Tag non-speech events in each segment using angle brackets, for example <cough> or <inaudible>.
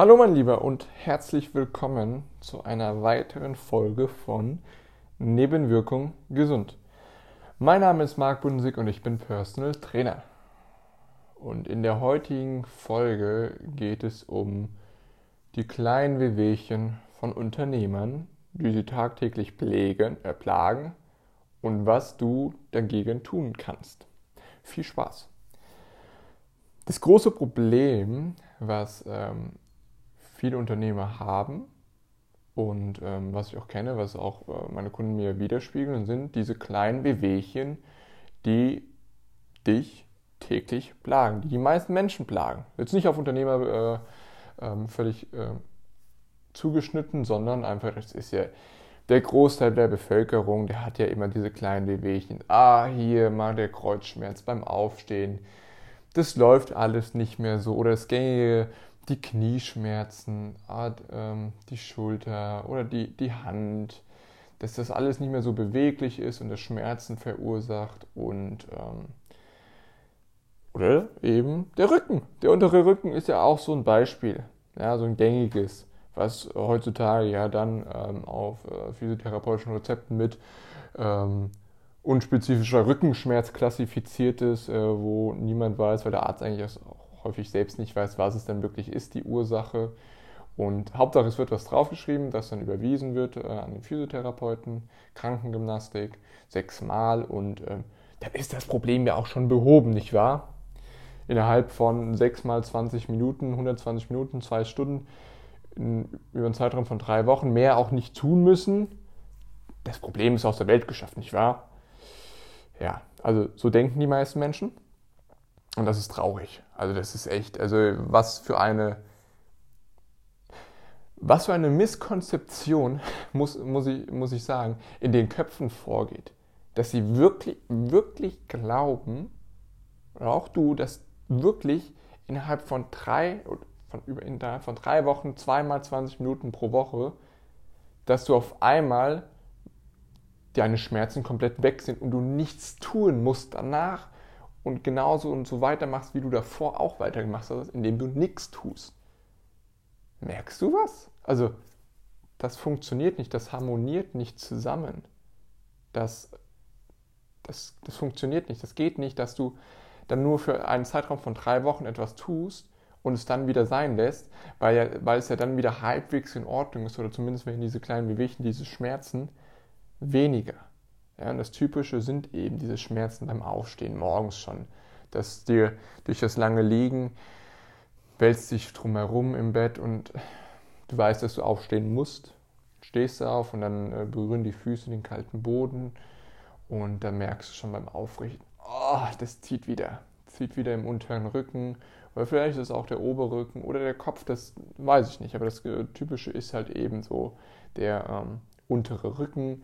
Hallo mein Lieber und herzlich willkommen zu einer weiteren Folge von Nebenwirkung gesund. Mein Name ist Marc Bundesig und ich bin Personal Trainer. Und in der heutigen Folge geht es um die kleinen Wehwehchen von Unternehmern, die sie tagtäglich pflegen, äh, plagen und was du dagegen tun kannst. Viel Spaß! Das große Problem, was ähm, viele Unternehmer haben und ähm, was ich auch kenne, was auch äh, meine Kunden mir widerspiegeln, sind diese kleinen Bewegchen, die dich täglich plagen, die die meisten Menschen plagen. Jetzt nicht auf Unternehmer äh, äh, völlig äh, zugeschnitten, sondern einfach, das ist ja der Großteil der Bevölkerung, der hat ja immer diese kleinen Wehwehchen. Ah, hier mal der Kreuzschmerz beim Aufstehen. Das läuft alles nicht mehr so. Oder das gängige die Knieschmerzen, ähm, die Schulter oder die, die Hand, dass das alles nicht mehr so beweglich ist und das Schmerzen verursacht und ähm, oder eben der Rücken. Der untere Rücken ist ja auch so ein Beispiel, ja, so ein gängiges, was heutzutage ja dann ähm, auf äh, physiotherapeutischen Rezepten mit ähm, unspezifischer Rückenschmerz klassifiziert ist, äh, wo niemand weiß, weil der Arzt eigentlich auch häufig selbst nicht weiß, was es denn wirklich ist, die Ursache. Und Hauptsache, es wird was draufgeschrieben, das dann überwiesen wird äh, an den Physiotherapeuten, Krankengymnastik, sechsmal und äh, dann ist das Problem ja auch schon behoben, nicht wahr? Innerhalb von sechsmal 20 Minuten, 120 Minuten, zwei Stunden, in, über einen Zeitraum von drei Wochen mehr auch nicht tun müssen. Das Problem ist aus der Welt geschafft, nicht wahr? Ja, also so denken die meisten Menschen. Und das ist traurig. Also das ist echt, also was für eine, was für eine Misskonzeption, <laughs> muss, muss, ich, muss ich sagen, in den Köpfen vorgeht. Dass sie wirklich, wirklich glauben, auch du, dass wirklich innerhalb von drei, von, innerhalb von drei Wochen, zweimal 20 Minuten pro Woche, dass du auf einmal deine Schmerzen komplett weg sind und du nichts tun musst danach, und genauso und so weitermachst, wie du davor auch weitergemacht hast, indem du nichts tust. Merkst du was? Also, das funktioniert nicht, das harmoniert nicht zusammen. Das, das, das funktioniert nicht, das geht nicht, dass du dann nur für einen Zeitraum von drei Wochen etwas tust und es dann wieder sein lässt, weil, ja, weil es ja dann wieder halbwegs in Ordnung ist oder zumindest wenn diese kleinen Bewegungen, diese Schmerzen weniger. Ja, und das Typische sind eben diese Schmerzen beim Aufstehen morgens schon. Dass dir durch das lange Liegen wälzt dich drumherum im Bett und du weißt, dass du aufstehen musst. Stehst du auf und dann äh, berühren die Füße den kalten Boden und dann merkst du schon beim Aufrichten, oh, das zieht wieder. Zieht wieder im unteren Rücken oder vielleicht ist es auch der Oberrücken oder der Kopf, das weiß ich nicht. Aber das äh, Typische ist halt eben so der ähm, untere Rücken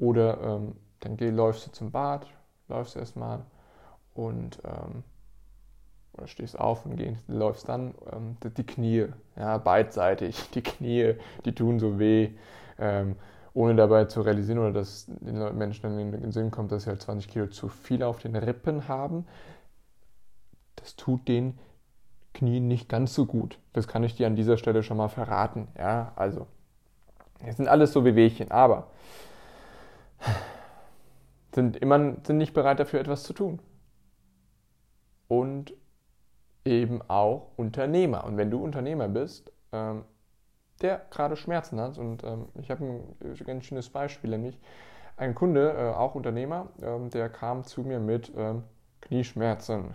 oder ähm, dann geh, läufst du zum Bad, läufst erstmal und ähm, oder stehst auf und gehst, läufst dann ähm, die Knie, ja, beidseitig, <laughs> die Knie, die tun so weh, ähm, ohne dabei zu realisieren oder dass den Menschen dann in den Sinn kommt, dass sie halt 20 Kilo zu viel auf den Rippen haben. Das tut den Knien nicht ganz so gut. Das kann ich dir an dieser Stelle schon mal verraten. Ja, also, es sind alles so Wehwehchen, aber sind immer sind nicht bereit dafür etwas zu tun. Und eben auch Unternehmer. Und wenn du Unternehmer bist, ähm, der gerade Schmerzen hat, und ähm, ich habe ein ganz schönes Beispiel, nämlich ein Kunde, äh, auch Unternehmer, ähm, der kam zu mir mit ähm, Knieschmerzen.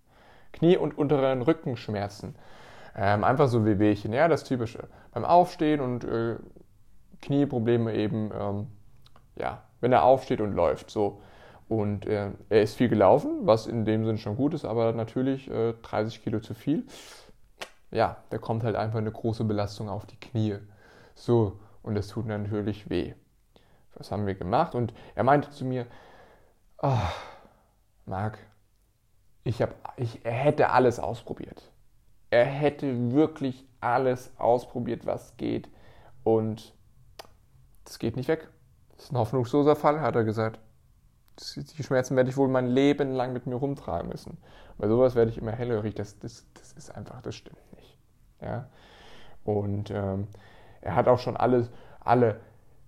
<laughs> Knie- und unteren Rückenschmerzen. Ähm, einfach so wie Wehwehchen, ja, das Typische. Beim Aufstehen und äh, Knieprobleme eben, ähm, ja, wenn er aufsteht und läuft. So. Und äh, er ist viel gelaufen, was in dem Sinn schon gut ist, aber natürlich äh, 30 Kilo zu viel. Ja, da kommt halt einfach eine große Belastung auf die Knie. So, und das tut natürlich weh. Was haben wir gemacht? Und er meinte zu mir, oh, Marc, ich, hab, ich, er hätte alles ausprobiert. Er hätte wirklich alles ausprobiert, was geht. Und es geht nicht weg. Das ist ein hoffnungsloser Fall, hat er gesagt. Die Schmerzen werde ich wohl mein Leben lang mit mir rumtragen müssen. Bei sowas werde ich immer hellhörig. Das, das, das ist einfach, das stimmt nicht. Ja? Und ähm, er hat auch schon alles, alle,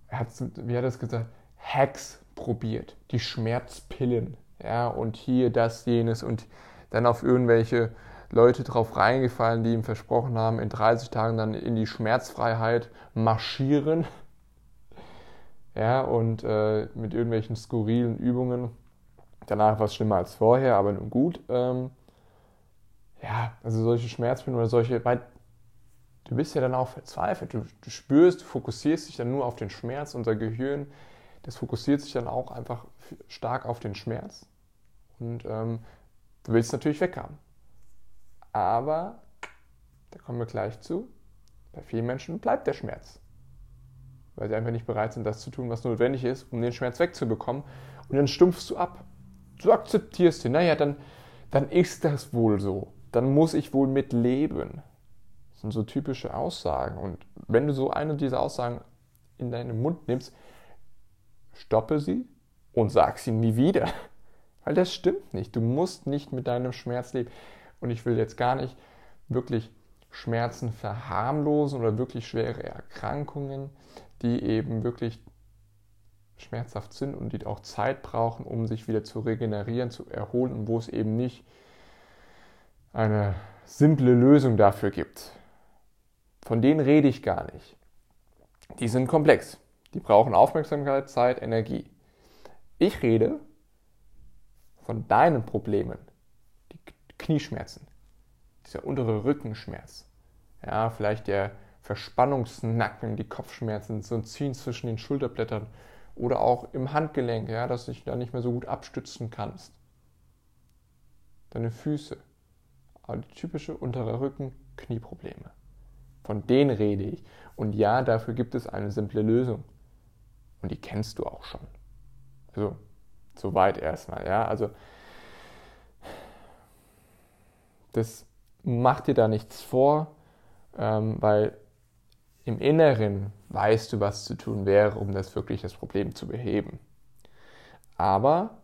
er hat, wie hat er es gesagt, Hacks probiert, die Schmerzpillen, ja, und hier das, jenes und dann auf irgendwelche Leute drauf reingefallen, die ihm versprochen haben, in 30 Tagen dann in die Schmerzfreiheit marschieren. Ja, und äh, mit irgendwelchen skurrilen Übungen. Danach war es schlimmer als vorher, aber nun gut. Ähm, ja, also solche Schmerzpillen oder solche, weil du bist ja dann auch verzweifelt. Du, du spürst, du fokussierst dich dann nur auf den Schmerz. Unser Gehirn, das fokussiert sich dann auch einfach stark auf den Schmerz. Und ähm, du willst natürlich weghaben. Aber, da kommen wir gleich zu, bei vielen Menschen bleibt der Schmerz. Weil sie einfach nicht bereit sind, das zu tun, was notwendig ist, um den Schmerz wegzubekommen. Und dann stumpfst du ab. Du akzeptierst ihn. Naja, dann, dann ist das wohl so. Dann muss ich wohl mit leben. Das sind so typische Aussagen. Und wenn du so eine dieser Aussagen in deinen Mund nimmst, stoppe sie und sag sie nie wieder. <laughs> Weil das stimmt nicht. Du musst nicht mit deinem Schmerz leben. Und ich will jetzt gar nicht wirklich Schmerzen verharmlosen oder wirklich schwere Erkrankungen, die eben wirklich schmerzhaft sind und die auch Zeit brauchen, um sich wieder zu regenerieren, zu erholen und wo es eben nicht eine simple Lösung dafür gibt. Von denen rede ich gar nicht. Die sind komplex. Die brauchen Aufmerksamkeit, Zeit, Energie. Ich rede von deinen Problemen, die Knieschmerzen, dieser untere Rückenschmerz, ja, vielleicht der Verspannungsnacken, die Kopfschmerzen, so ein Ziehen zwischen den Schulterblättern oder auch im Handgelenk, ja, dass du dich da nicht mehr so gut abstützen kannst. Deine Füße, aber die typische untere Rücken, Knieprobleme. Von denen rede ich. Und ja, dafür gibt es eine simple Lösung. Und die kennst du auch schon. Also, soweit erstmal, ja. Also, das macht dir da nichts vor, ähm, weil im Inneren weißt du, was zu tun wäre, um das wirklich das Problem zu beheben. Aber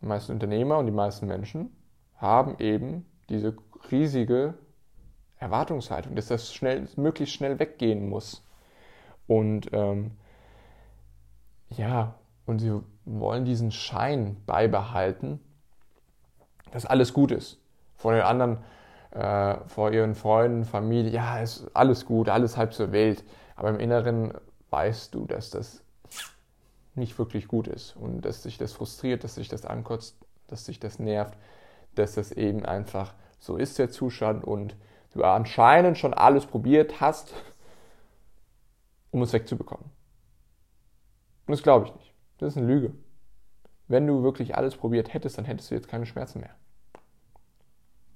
die meisten Unternehmer und die meisten Menschen haben eben diese riesige Erwartungshaltung, dass das schnell, möglichst schnell weggehen muss. Und ähm, ja, und sie wollen diesen Schein beibehalten, dass alles gut ist. Von den anderen, äh, vor ihren Freunden, Familie, ja, ist alles gut, alles halb zur Welt. Aber im Inneren weißt du, dass das nicht wirklich gut ist und dass sich das frustriert, dass sich das ankotzt, dass sich das nervt, dass das eben einfach so ist der Zustand und du anscheinend schon alles probiert hast, um es wegzubekommen. Und das glaube ich nicht. Das ist eine Lüge. Wenn du wirklich alles probiert hättest, dann hättest du jetzt keine Schmerzen mehr.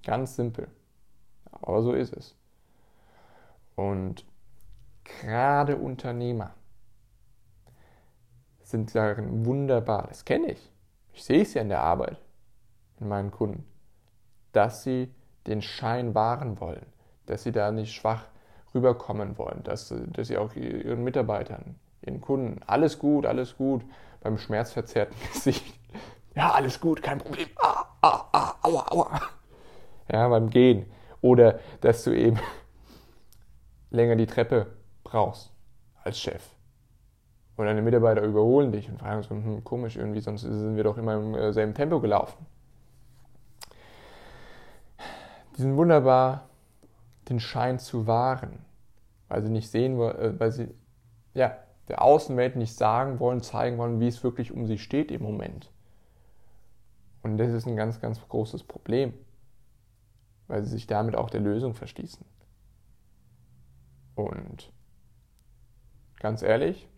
Ganz simpel. Aber so ist es. Und gerade Unternehmer sind darin wunderbar. Das kenne ich. Ich sehe es ja in der Arbeit in meinen Kunden, dass sie den Schein wahren wollen, dass sie da nicht schwach rüberkommen wollen, dass, dass sie auch ihren Mitarbeitern, ihren Kunden, alles gut, alles gut, beim schmerzverzerrten <laughs> Gesicht, ja, alles gut, kein Problem, ah, ah, ah, aua, aua, ja, beim Gehen. Oder dass du eben <laughs> länger die Treppe brauchst als Chef. Und deine Mitarbeiter überholen dich und fragen so, hm, komisch, irgendwie, sonst sind wir doch immer im äh, selben Tempo gelaufen. Die sind wunderbar, den Schein zu wahren, weil sie nicht sehen, äh, weil sie ja, der Außenwelt nicht sagen wollen, zeigen wollen, wie es wirklich um sie steht im Moment. Und das ist ein ganz, ganz großes Problem weil sie sich damit auch der Lösung verschließen. Und ganz ehrlich,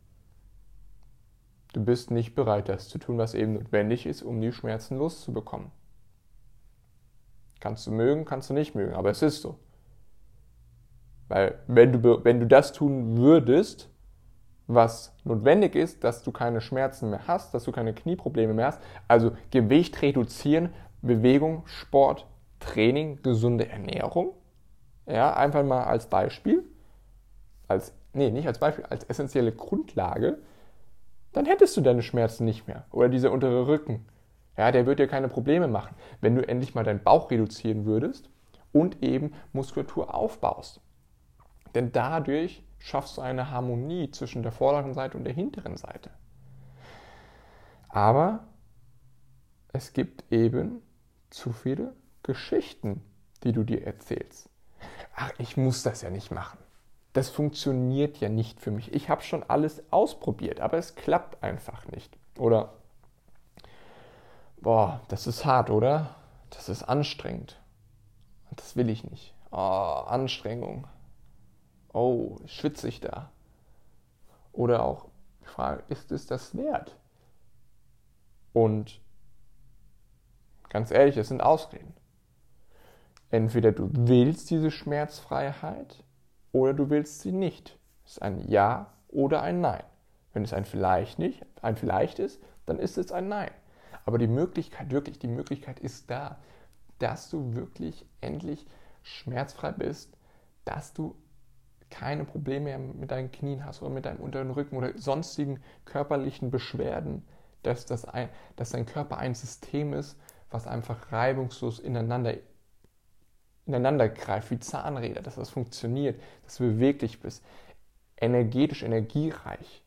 du bist nicht bereit, das zu tun, was eben notwendig ist, um die Schmerzen loszubekommen. Kannst du mögen, kannst du nicht mögen, aber es ist so. Weil wenn du, wenn du das tun würdest, was notwendig ist, dass du keine Schmerzen mehr hast, dass du keine Knieprobleme mehr hast, also Gewicht reduzieren, Bewegung, Sport, Training, gesunde Ernährung. Ja, einfach mal als Beispiel, als, nee, nicht als Beispiel, als essentielle Grundlage, dann hättest du deine Schmerzen nicht mehr. Oder dieser untere Rücken. Ja, der wird dir keine Probleme machen, wenn du endlich mal deinen Bauch reduzieren würdest und eben Muskulatur aufbaust. Denn dadurch schaffst du eine Harmonie zwischen der vorderen Seite und der hinteren Seite. Aber es gibt eben zu viele Geschichten, die du dir erzählst. Ach, ich muss das ja nicht machen. Das funktioniert ja nicht für mich. Ich habe schon alles ausprobiert, aber es klappt einfach nicht. Oder, boah, das ist hart, oder? Das ist anstrengend. Das will ich nicht. Oh, Anstrengung. Oh, schwitze ich da? Oder auch die Frage, ist es das wert? Und ganz ehrlich, es sind Ausreden. Entweder du willst diese Schmerzfreiheit oder du willst sie nicht. Es ist ein Ja oder ein Nein. Wenn es ein vielleicht nicht, ein vielleicht ist, dann ist es ein Nein. Aber die Möglichkeit, wirklich, die Möglichkeit ist da, dass du wirklich endlich schmerzfrei bist, dass du keine Probleme mehr mit deinen Knien hast oder mit deinem unteren Rücken oder sonstigen körperlichen Beschwerden, dass, das ein, dass dein Körper ein System ist, was einfach reibungslos ineinander, ineinander greift, wie Zahnräder, dass das funktioniert, dass du beweglich bist, energetisch, energiereich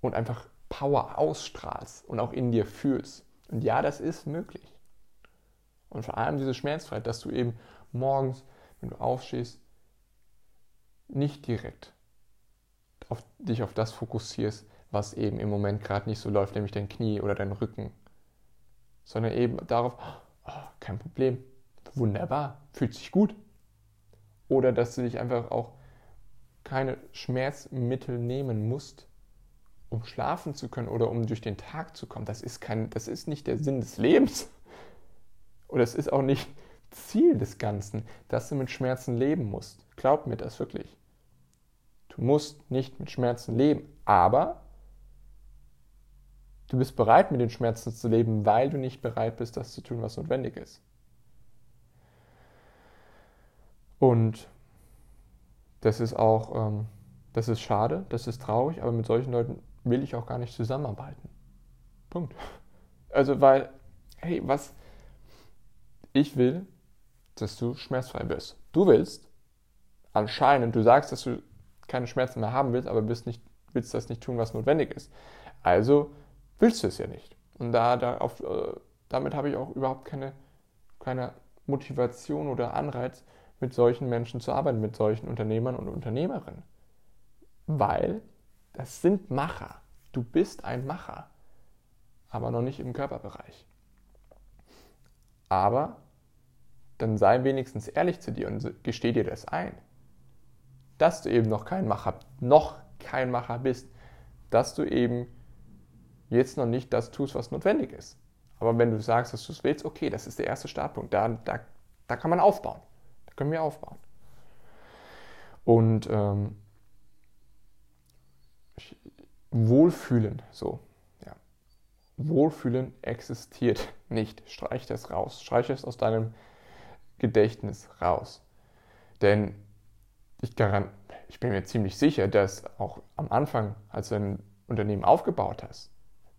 und einfach Power ausstrahlst und auch in dir fühlst. Und ja, das ist möglich. Und vor allem diese Schmerzfreiheit, dass du eben morgens, wenn du aufstehst, nicht direkt auf, dich auf das fokussierst, was eben im Moment gerade nicht so läuft, nämlich dein Knie oder dein Rücken, sondern eben darauf, oh, kein Problem, wunderbar, fühlt sich gut. Oder dass du dich einfach auch keine Schmerzmittel nehmen musst, um schlafen zu können oder um durch den Tag zu kommen. Das ist, kein, das ist nicht der Sinn des Lebens. Oder es ist auch nicht Ziel des Ganzen, dass du mit Schmerzen leben musst. Glaub mir das wirklich. Du musst nicht mit Schmerzen leben, aber du bist bereit, mit den Schmerzen zu leben, weil du nicht bereit bist, das zu tun, was notwendig ist. Und das ist auch, ähm, das ist schade, das ist traurig, aber mit solchen Leuten will ich auch gar nicht zusammenarbeiten. Punkt. Also, weil, hey, was, ich will, dass du schmerzfrei bist. Du willst, anscheinend, du sagst, dass du keine Schmerzen mehr haben willst, aber bist nicht, willst das nicht tun, was notwendig ist. Also willst du es ja nicht. Und da, da auf, äh, damit habe ich auch überhaupt keine, keine Motivation oder Anreiz, mit solchen Menschen zu arbeiten, mit solchen Unternehmern und Unternehmerinnen. Weil das sind Macher. Du bist ein Macher, aber noch nicht im Körperbereich. Aber dann sei wenigstens ehrlich zu dir und gesteh dir das ein dass du eben noch kein Macher, noch kein Macher bist, dass du eben jetzt noch nicht das tust, was notwendig ist. Aber wenn du sagst, dass du es willst, okay, das ist der erste Startpunkt. Da, da, da kann man aufbauen. Können wir aufbauen. Und ähm, Wohlfühlen, so, ja. Wohlfühlen existiert nicht. Streich das raus. Streich es aus deinem Gedächtnis raus. Denn ich, ich bin mir ziemlich sicher, dass auch am Anfang, als du ein Unternehmen aufgebaut hast,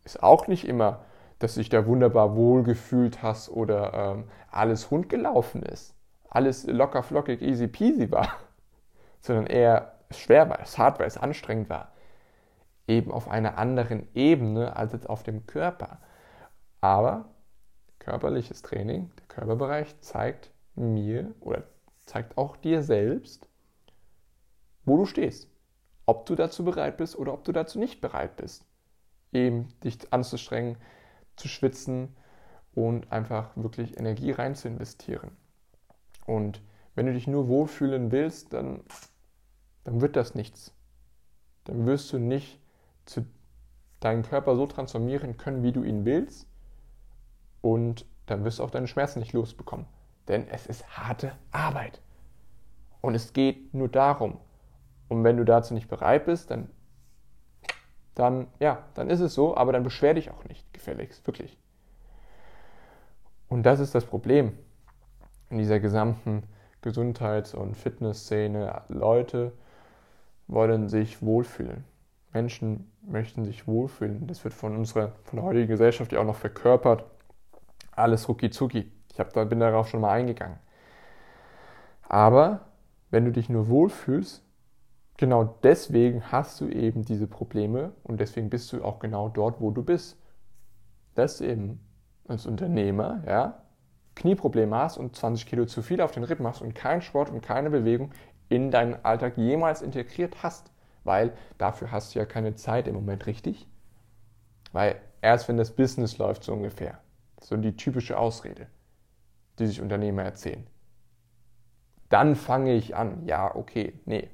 ist auch nicht immer, dass du dich da wunderbar wohlgefühlt hast oder ähm, alles rund gelaufen ist. Alles locker, flockig, easy peasy war. <laughs> Sondern eher schwer war, es hart war, es anstrengend war. Eben auf einer anderen Ebene als jetzt auf dem Körper. Aber körperliches Training, der Körperbereich zeigt mir oder zeigt auch dir selbst, wo du stehst. Ob du dazu bereit bist oder ob du dazu nicht bereit bist. Eben dich anzustrengen, zu schwitzen und einfach wirklich Energie rein zu investieren. Und wenn du dich nur wohlfühlen willst, dann, dann wird das nichts. Dann wirst du nicht zu deinen Körper so transformieren können, wie du ihn willst. Und dann wirst du auch deine Schmerzen nicht losbekommen. Denn es ist harte Arbeit. Und es geht nur darum, und wenn du dazu nicht bereit bist, dann, dann, ja, dann ist es so, aber dann beschwer dich auch nicht, gefälligst, wirklich. Und das ist das Problem in dieser gesamten Gesundheits- und Fitnessszene. Leute wollen sich wohlfühlen. Menschen möchten sich wohlfühlen. Das wird von unserer, von der heutigen Gesellschaft ja auch noch verkörpert. Alles rucki zucki. Ich hab, da, bin darauf schon mal eingegangen. Aber wenn du dich nur wohlfühlst, genau deswegen hast du eben diese Probleme und deswegen bist du auch genau dort, wo du bist. Dass du eben als Unternehmer, ja, Knieprobleme hast und 20 Kilo zu viel auf den Rippen hast und keinen Sport und keine Bewegung in deinen Alltag jemals integriert hast. Weil dafür hast du ja keine Zeit im Moment richtig. Weil erst wenn das Business läuft, so ungefähr. So die typische Ausrede, die sich Unternehmer erzählen. Dann fange ich an. Ja, okay, nee.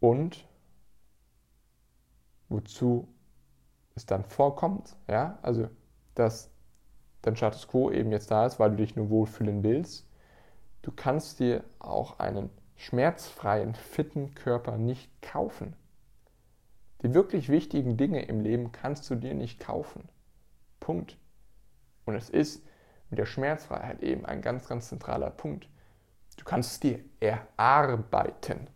Und wozu es dann vorkommt, ja, also dass dein Status quo eben jetzt da ist, weil du dich nur wohlfühlen willst. Du kannst dir auch einen schmerzfreien, fitten Körper nicht kaufen. Die wirklich wichtigen Dinge im Leben kannst du dir nicht kaufen. Punkt. Und es ist mit der Schmerzfreiheit eben ein ganz, ganz zentraler Punkt. Du kannst es dir erarbeiten.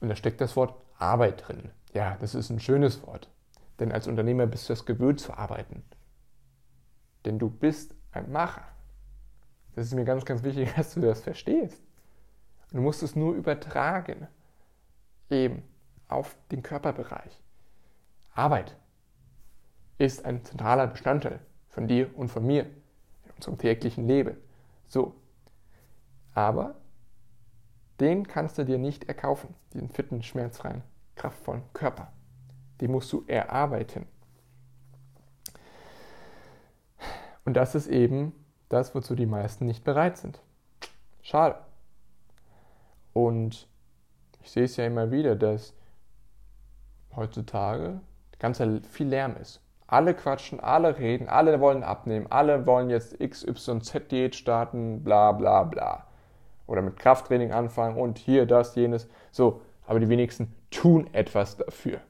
Und da steckt das Wort Arbeit drin. Ja, das ist ein schönes Wort. Denn als Unternehmer bist du es gewöhnt zu arbeiten. Denn du bist ein Macher. Das ist mir ganz, ganz wichtig, <laughs> dass du das verstehst. Du musst es nur übertragen. Eben auf den Körperbereich. Arbeit ist ein zentraler Bestandteil von dir und von mir in unserem täglichen Leben. So. Aber den kannst du dir nicht erkaufen, diesen fitten, schmerzfreien, kraftvollen Körper. Den musst du erarbeiten. Und das ist eben das, wozu die meisten nicht bereit sind. Schade. Und ich sehe es ja immer wieder, dass heutzutage ganz viel Lärm ist. Alle quatschen, alle reden, alle wollen abnehmen, alle wollen jetzt XYZ-Diät starten, bla bla bla. Oder mit Krafttraining anfangen und hier, das, jenes. So, aber die wenigsten tun etwas dafür.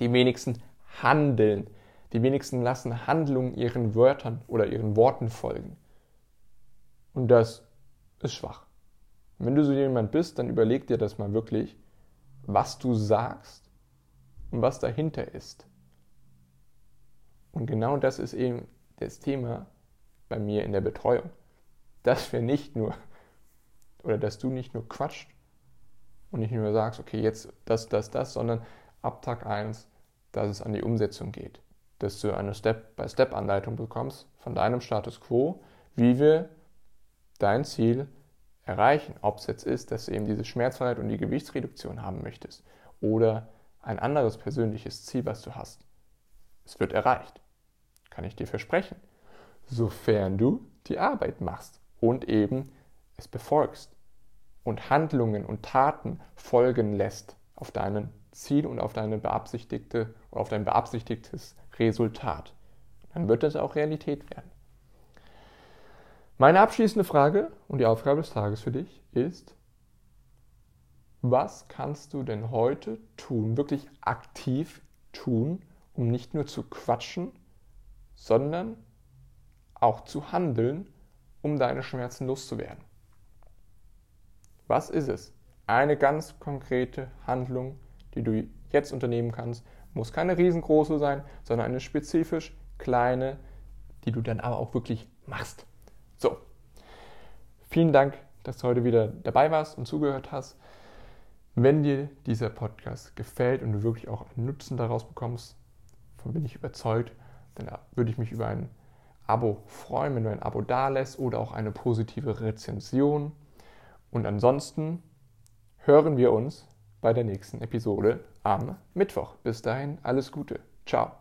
Die wenigsten handeln. Die wenigsten lassen Handlungen ihren Wörtern oder ihren Worten folgen. Und das ist schwach. wenn du so jemand bist, dann überleg dir das mal wirklich, was du sagst und was dahinter ist. Und genau das ist eben das Thema bei mir in der Betreuung. Dass wir nicht nur, oder dass du nicht nur quatscht und nicht nur sagst, okay, jetzt das, das, das, sondern ab Tag 1, dass es an die Umsetzung geht. Dass du eine Step-by-Step-Anleitung bekommst von deinem Status quo, wie wir dein Ziel erreichen. Ob es jetzt ist, dass du eben diese Schmerzfreiheit und die Gewichtsreduktion haben möchtest oder ein anderes persönliches Ziel, was du hast. Es wird erreicht. Kann ich dir versprechen. Sofern du die Arbeit machst und eben es befolgst und Handlungen und Taten folgen lässt auf dein Ziel und auf deine beabsichtigte auf dein beabsichtigtes Resultat. Dann wird es auch Realität werden. Meine abschließende Frage und die Aufgabe des Tages für dich ist, was kannst du denn heute tun, wirklich aktiv tun, um nicht nur zu quatschen, sondern auch zu handeln, um deine Schmerzen loszuwerden? Was ist es? Eine ganz konkrete Handlung, die du jetzt unternehmen kannst, muss keine riesengroße sein, sondern eine spezifisch kleine, die du dann aber auch wirklich machst. So, vielen Dank, dass du heute wieder dabei warst und zugehört hast. Wenn dir dieser Podcast gefällt und du wirklich auch einen Nutzen daraus bekommst, davon bin ich überzeugt, dann würde ich mich über ein Abo freuen, wenn du ein Abo dalässt oder auch eine positive Rezension. Und ansonsten hören wir uns bei der nächsten Episode am Mittwoch. Bis dahin, alles Gute. Ciao.